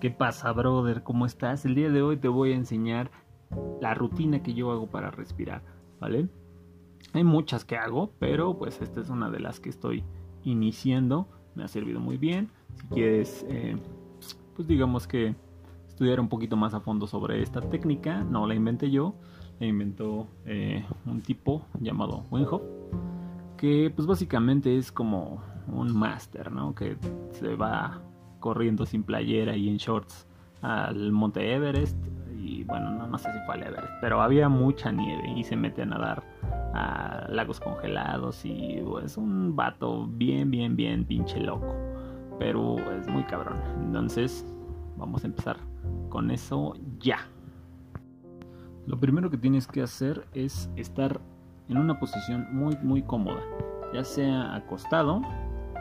¿Qué pasa, brother? ¿Cómo estás? El día de hoy te voy a enseñar la rutina que yo hago para respirar, ¿vale? Hay muchas que hago, pero pues esta es una de las que estoy iniciando. Me ha servido muy bien. Si quieres, eh, pues digamos que estudiar un poquito más a fondo sobre esta técnica, no la inventé yo, la inventó eh, un tipo llamado Wenhoff, que pues básicamente es como un máster, ¿no? Que se va corriendo sin playera y en shorts al monte Everest y bueno, no, no sé si fue al Everest, pero había mucha nieve y se mete a nadar a lagos congelados y es pues, un vato bien, bien, bien pinche loco, pero es muy cabrón. Entonces, vamos a empezar con eso ya. Lo primero que tienes que hacer es estar en una posición muy, muy cómoda, ya sea acostado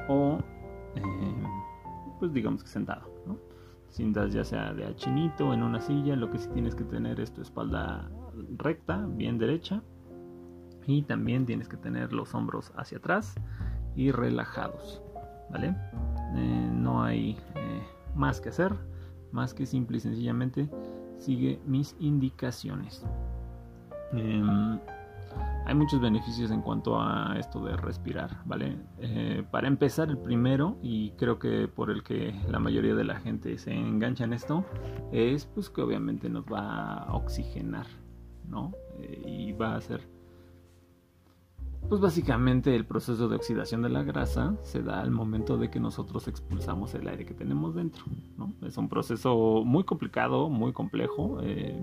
o eh, pues digamos que sentado, ¿no? Sientas ya sea de achinito en una silla, lo que sí tienes que tener es tu espalda recta, bien derecha, y también tienes que tener los hombros hacia atrás y relajados, ¿vale? Eh, no hay eh, más que hacer, más que simple y sencillamente sigue mis indicaciones. Em, hay muchos beneficios en cuanto a esto de respirar, ¿vale? Eh, para empezar, el primero, y creo que por el que la mayoría de la gente se engancha en esto, es pues que obviamente nos va a oxigenar, ¿no? Eh, y va a hacer... Pues básicamente el proceso de oxidación de la grasa se da al momento de que nosotros expulsamos el aire que tenemos dentro, ¿no? Es un proceso muy complicado, muy complejo. Eh,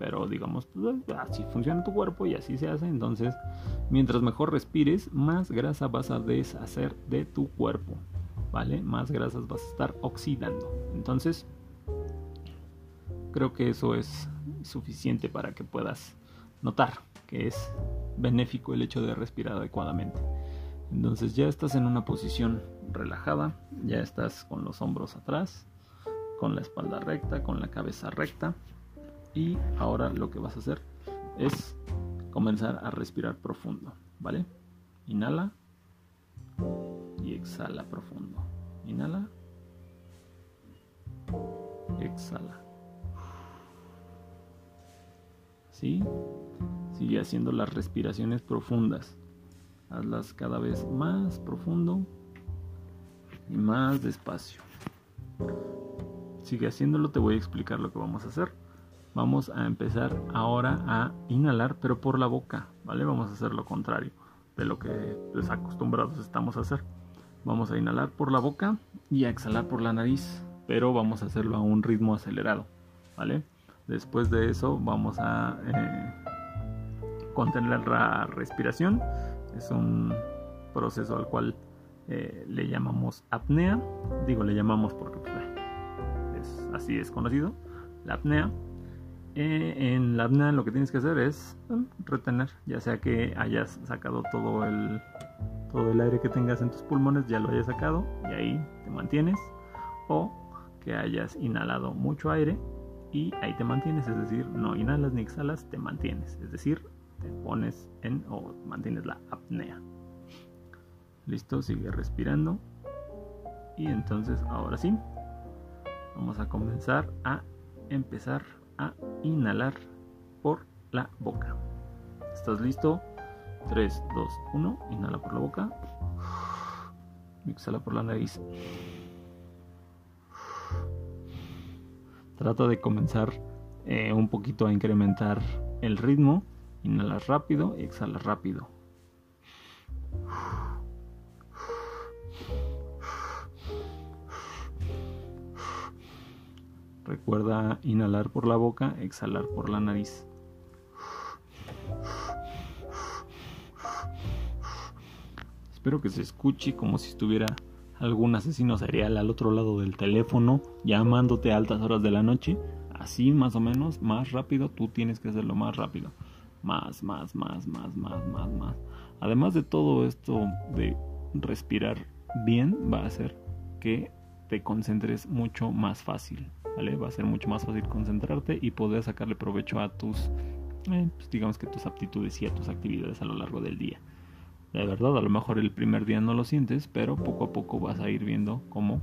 pero digamos, pues, así funciona tu cuerpo y así se hace. Entonces, mientras mejor respires, más grasa vas a deshacer de tu cuerpo, ¿vale? Más grasas vas a estar oxidando. Entonces, creo que eso es suficiente para que puedas notar que es benéfico el hecho de respirar adecuadamente. Entonces ya estás en una posición relajada, ya estás con los hombros atrás, con la espalda recta, con la cabeza recta y ahora lo que vas a hacer es comenzar a respirar profundo, ¿vale? Inhala y exhala profundo. Inhala. Exhala. ¿Sí? Sigue haciendo las respiraciones profundas. Hazlas cada vez más profundo y más despacio. Sigue haciéndolo, te voy a explicar lo que vamos a hacer. Vamos a empezar ahora a inhalar, pero por la boca, ¿vale? Vamos a hacer lo contrario de lo que pues, acostumbrados estamos a hacer. Vamos a inhalar por la boca y a exhalar por la nariz, pero vamos a hacerlo a un ritmo acelerado, ¿vale? Después de eso vamos a eh, contener la respiración. Es un proceso al cual eh, le llamamos apnea. Digo, le llamamos porque pues, así es conocido. La apnea eh, en la apnea lo que tienes que hacer es retener, ya sea que hayas sacado todo el, todo el aire que tengas en tus pulmones, ya lo hayas sacado y ahí te mantienes, o que hayas inhalado mucho aire y ahí te mantienes, es decir, no inhalas ni exhalas, te mantienes, es decir, te pones en o mantienes la apnea. Listo, sigue respirando. Y entonces ahora sí, vamos a comenzar a empezar a inhalar por la boca. ¿Estás listo? 3, 2, 1. Inhala por la boca. Exhala por la nariz. Trata de comenzar eh, un poquito a incrementar el ritmo. Inhala rápido y rápido. Recuerda inhalar por la boca, exhalar por la nariz. Espero que se escuche como si estuviera algún asesino serial al otro lado del teléfono llamándote a altas horas de la noche. Así más o menos, más rápido, tú tienes que hacerlo más rápido. Más, más, más, más, más, más, más. Además de todo esto de respirar bien, va a hacer que te concentres mucho más fácil. Va a ser mucho más fácil concentrarte y poder sacarle provecho a tus, eh, pues, digamos que tus aptitudes y a tus actividades a lo largo del día. De verdad, a lo mejor el primer día no lo sientes, pero poco a poco vas a ir viendo cómo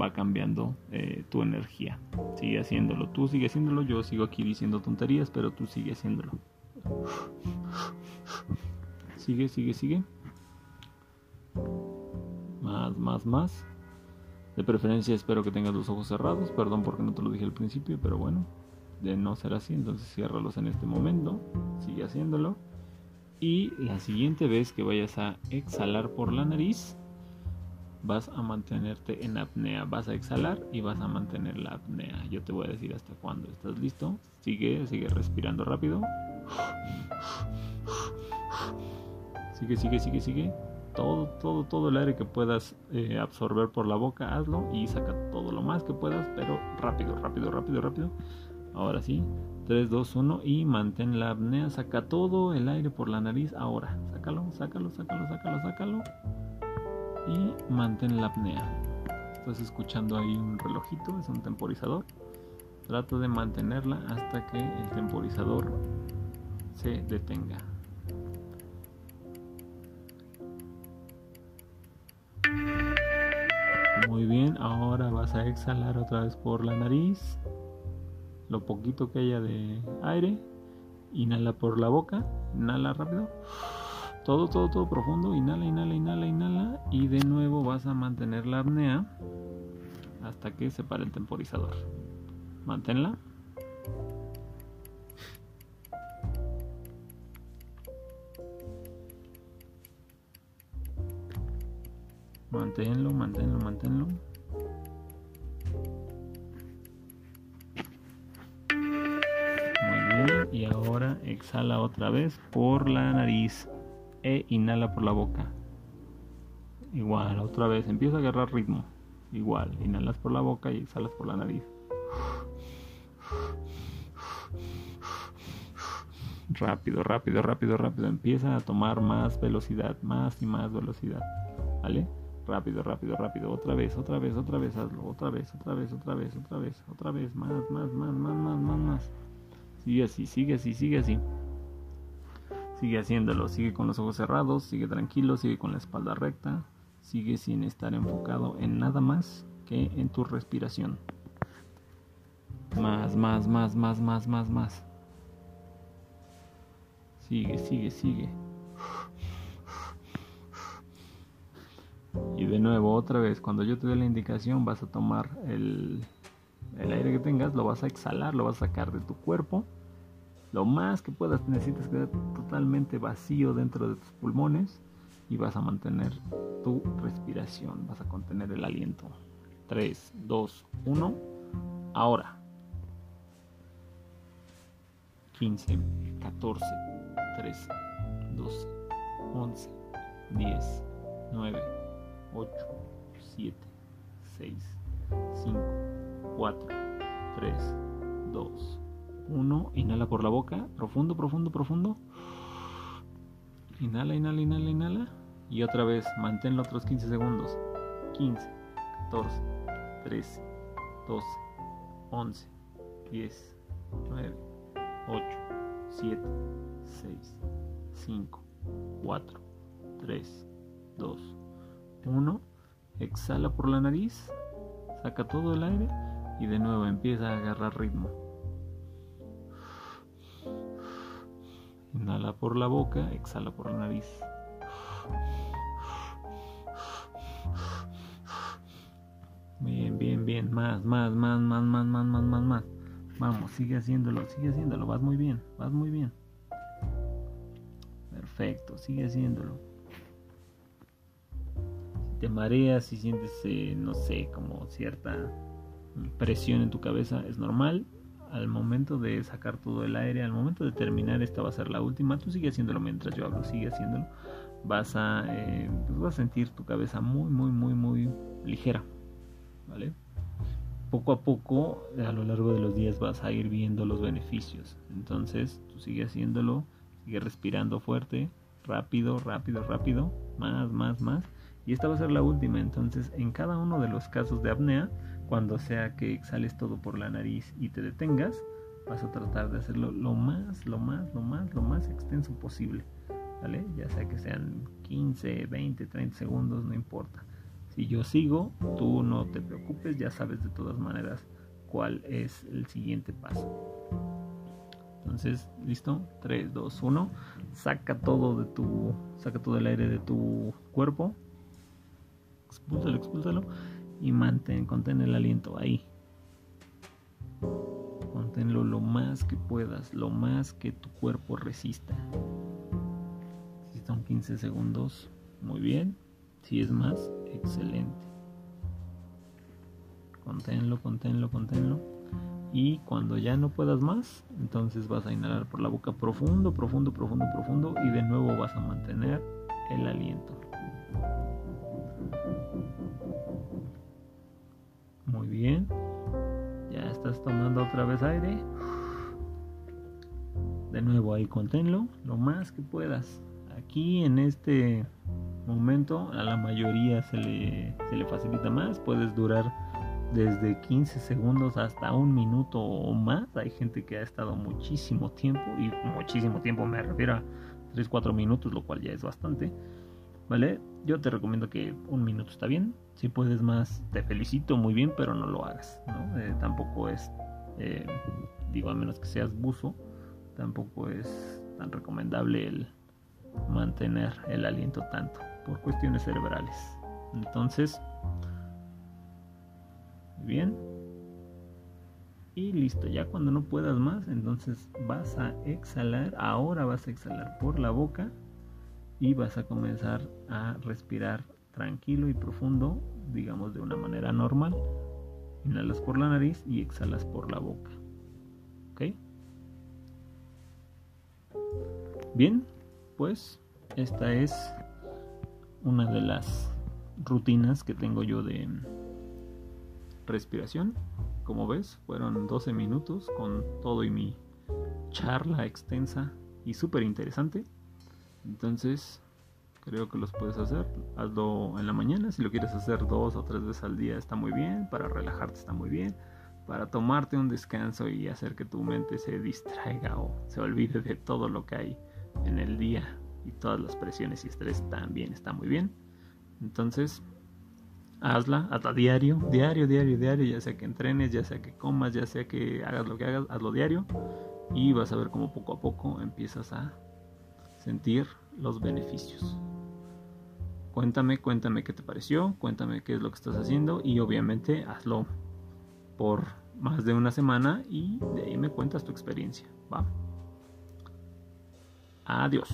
va cambiando eh, tu energía. Sigue haciéndolo, tú sigue haciéndolo, yo sigo aquí diciendo tonterías, pero tú sigue haciéndolo. Sigue, sigue, sigue. Más, más, más. De preferencia espero que tengas los ojos cerrados. Perdón porque no te lo dije al principio, pero bueno, de no ser así, entonces ciérralos en este momento. Sigue haciéndolo. Y la siguiente vez que vayas a exhalar por la nariz, vas a mantenerte en apnea. Vas a exhalar y vas a mantener la apnea. Yo te voy a decir hasta cuándo. ¿Estás listo? Sigue, sigue respirando rápido. Sigue, sigue, sigue, sigue. Todo, todo, todo el aire que puedas eh, absorber por la boca, hazlo y saca todo lo más que puedas, pero rápido, rápido, rápido, rápido. Ahora sí, 3, 2, 1 y mantén la apnea. Saca todo el aire por la nariz. Ahora, sácalo, sácalo, sácalo, sácalo, sácalo y mantén la apnea. Estás escuchando ahí un relojito, es un temporizador. Trato de mantenerla hasta que el temporizador se detenga. Muy bien, ahora vas a exhalar otra vez por la nariz. Lo poquito que haya de aire. Inhala por la boca. Inhala rápido. Todo, todo, todo profundo. Inhala, inhala, inhala, inhala. Y de nuevo vas a mantener la apnea hasta que se pare el temporizador. Manténla. Manténlo, manténlo, manténlo. Muy bien. Y ahora exhala otra vez por la nariz e inhala por la boca. Igual, otra vez, empieza a agarrar ritmo. Igual, inhalas por la boca y exhalas por la nariz. Rápido, rápido, rápido, rápido. Empieza a tomar más velocidad, más y más velocidad. ¿Vale? Rápido, rápido, rápido. Otra vez, otra vez, otra vez, hazlo. Otra vez, otra vez, otra vez, otra vez, otra vez. Más, más, más, más, más, más, más. Sigue así, sigue así, sigue así. Sigue haciéndolo, sigue con los ojos cerrados, sigue tranquilo, sigue con la espalda recta, sigue sin estar enfocado en nada más que en tu respiración. Más, más, más, más, más, más, más. Sigue, sigue, sigue. Y de nuevo, otra vez, cuando yo te dé la indicación, vas a tomar el, el aire que tengas, lo vas a exhalar, lo vas a sacar de tu cuerpo lo más que puedas necesitas quedar totalmente vacío dentro de tus pulmones y vas a mantener tu respiración, vas a contener el aliento. 3, 2, 1, ahora. 15, 14, 13, 12, 11, 10, 9, 8, 7, 6, 5, 4, 3, 2, 1, inhala por la boca, profundo, profundo, profundo. Inhala, inhala, inhala, inhala. Y otra vez, manténlo otros 15 segundos. 15, 14, 13, 12, 11, 10, 9, 8, 7, 6, 5, 4, 3, 2, 1. Exhala por la nariz, saca todo el aire y de nuevo empieza a agarrar ritmo. Inhala por la boca, exhala por la nariz. Bien, bien, bien. Más, más, más, más, más, más, más, más, más. Vamos, sigue haciéndolo, sigue haciéndolo. Vas muy bien, vas muy bien. Perfecto, sigue haciéndolo. Te mareas, si sientes, eh, no sé, como cierta presión en tu cabeza, es normal al momento de sacar todo el aire, al momento de terminar, esta va a ser la última. Tú sigue haciéndolo mientras yo hablo, sigue haciéndolo. Vas a, eh, pues vas a sentir tu cabeza muy, muy, muy, muy ligera. ¿Vale? Poco a poco, a lo largo de los días, vas a ir viendo los beneficios. Entonces, tú sigue haciéndolo, sigue respirando fuerte, rápido, rápido, rápido, más, más, más. Y esta va a ser la última. Entonces, en cada uno de los casos de apnea, cuando sea que exhales todo por la nariz y te detengas, vas a tratar de hacerlo lo más, lo más, lo más, lo más extenso posible. ¿Vale? Ya sea que sean 15, 20, 30 segundos, no importa. Si yo sigo, tú no te preocupes, ya sabes de todas maneras cuál es el siguiente paso. Entonces, listo, 3, 2, 1. Saca todo de tu. Saca todo el aire de tu cuerpo. Expúlsalo, expúlsalo. Y mantén, contén el aliento ahí. Conténlo lo más que puedas, lo más que tu cuerpo resista. Si son 15 segundos, muy bien. Si es más, excelente. Conténlo, conténlo, conténlo. Y cuando ya no puedas más, entonces vas a inhalar por la boca profundo, profundo, profundo, profundo. Y de nuevo vas a mantener el aliento. Bien. Ya estás tomando otra vez aire. De nuevo ahí conténlo lo más que puedas. Aquí en este momento a la mayoría se le, se le facilita más. Puedes durar desde 15 segundos hasta un minuto o más. Hay gente que ha estado muchísimo tiempo y muchísimo tiempo me refiero a 3-4 minutos, lo cual ya es bastante. ¿Vale? Yo te recomiendo que un minuto está bien. Si puedes más, te felicito muy bien, pero no lo hagas. Eh, tampoco es, eh, digo, a menos que seas buzo, tampoco es tan recomendable el mantener el aliento tanto por cuestiones cerebrales. Entonces, bien. Y listo, ya cuando no puedas más, entonces vas a exhalar. Ahora vas a exhalar por la boca y vas a comenzar a respirar tranquilo y profundo, digamos de una manera normal. Inhalas por la nariz y exhalas por la boca. ¿Ok? Bien, pues esta es una de las rutinas que tengo yo de respiración. Como ves, fueron 12 minutos con todo y mi charla extensa y súper interesante. Entonces, creo que los puedes hacer. Hazlo en la mañana. Si lo quieres hacer dos o tres veces al día, está muy bien. Para relajarte, está muy bien. Para tomarte un descanso y hacer que tu mente se distraiga o se olvide de todo lo que hay en el día y todas las presiones y estrés, también está muy bien. Entonces, hazla, hazla diario, diario, diario, diario, ya sea que entrenes, ya sea que comas, ya sea que hagas lo que hagas, hazlo diario y vas a ver cómo poco a poco empiezas a sentir los beneficios. Cuéntame, cuéntame qué te pareció, cuéntame qué es lo que estás haciendo y obviamente hazlo por más de una semana y de ahí me cuentas tu experiencia. Va. Adiós.